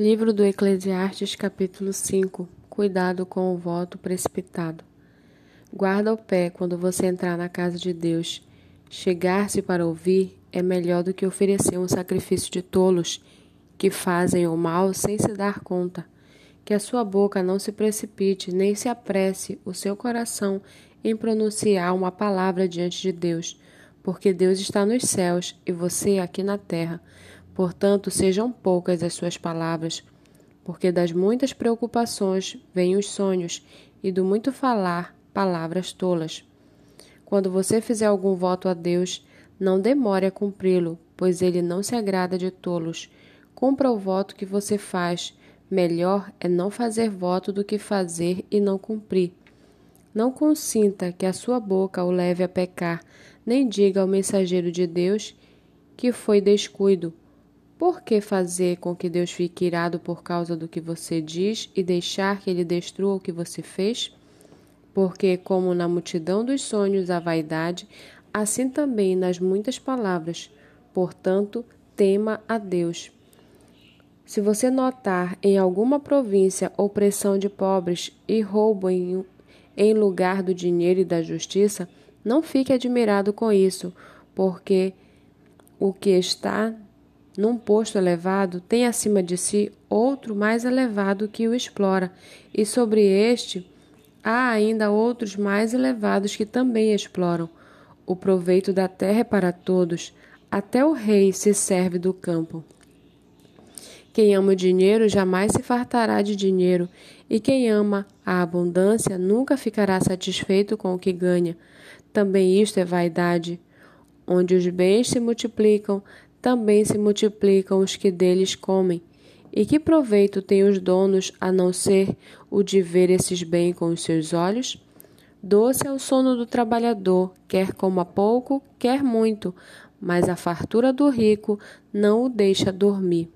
Livro do Eclesiastes, capítulo 5 Cuidado com o voto precipitado. Guarda o pé quando você entrar na casa de Deus. Chegar-se para ouvir é melhor do que oferecer um sacrifício de tolos que fazem o mal sem se dar conta. Que a sua boca não se precipite, nem se apresse o seu coração em pronunciar uma palavra diante de Deus, porque Deus está nos céus e você aqui na terra. Portanto, sejam poucas as suas palavras, porque das muitas preocupações vêm os sonhos, e do muito falar, palavras tolas. Quando você fizer algum voto a Deus, não demore a cumpri-lo, pois ele não se agrada de tolos. Cumpra o voto que você faz. Melhor é não fazer voto do que fazer e não cumprir. Não consinta que a sua boca o leve a pecar, nem diga ao mensageiro de Deus que foi descuido, por que fazer com que Deus fique irado por causa do que você diz e deixar que ele destrua o que você fez? Porque, como na multidão dos sonhos a vaidade, assim também nas muitas palavras. Portanto, tema a Deus. Se você notar em alguma província opressão de pobres e roubo em, em lugar do dinheiro e da justiça, não fique admirado com isso, porque o que está num posto elevado, tem acima de si outro mais elevado que o explora, e sobre este há ainda outros mais elevados que também exploram. O proveito da terra é para todos, até o rei se serve do campo. Quem ama o dinheiro jamais se fartará de dinheiro, e quem ama a abundância nunca ficará satisfeito com o que ganha. Também isto é vaidade. Onde os bens se multiplicam, também se multiplicam os que deles comem. E que proveito têm os donos a não ser o de ver esses bens com os seus olhos? Doce é o sono do trabalhador, quer coma pouco, quer muito, mas a fartura do rico não o deixa dormir.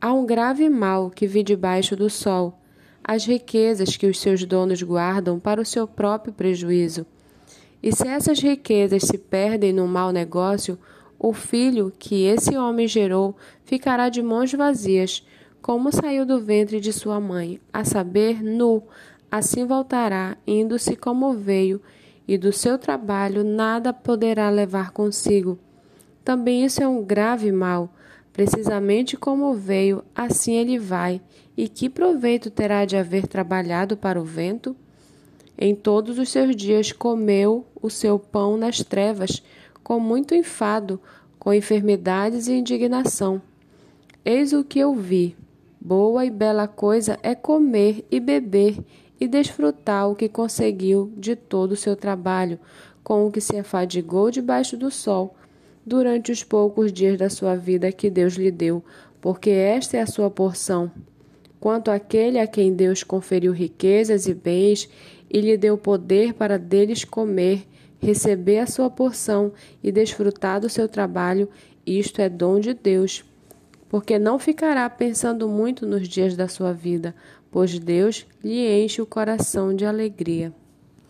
Há um grave mal que vi debaixo do sol, as riquezas que os seus donos guardam para o seu próprio prejuízo. E se essas riquezas se perdem num mau negócio, o filho que esse homem gerou ficará de mãos vazias, como saiu do ventre de sua mãe, a saber, nu, assim voltará, indo-se como veio, e do seu trabalho nada poderá levar consigo. Também isso é um grave mal. Precisamente como veio, assim ele vai. E que proveito terá de haver trabalhado para o vento? Em todos os seus dias comeu o seu pão nas trevas, com muito enfado, com enfermidades e indignação. Eis o que eu vi. Boa e bela coisa é comer e beber e desfrutar o que conseguiu de todo o seu trabalho, com o que se afadigou debaixo do sol, durante os poucos dias da sua vida que Deus lhe deu, porque esta é a sua porção. Quanto àquele a quem Deus conferiu riquezas e bens e lhe deu poder para deles comer, receber a sua porção e desfrutar do seu trabalho, isto é dom de Deus. Porque não ficará pensando muito nos dias da sua vida, pois Deus lhe enche o coração de alegria.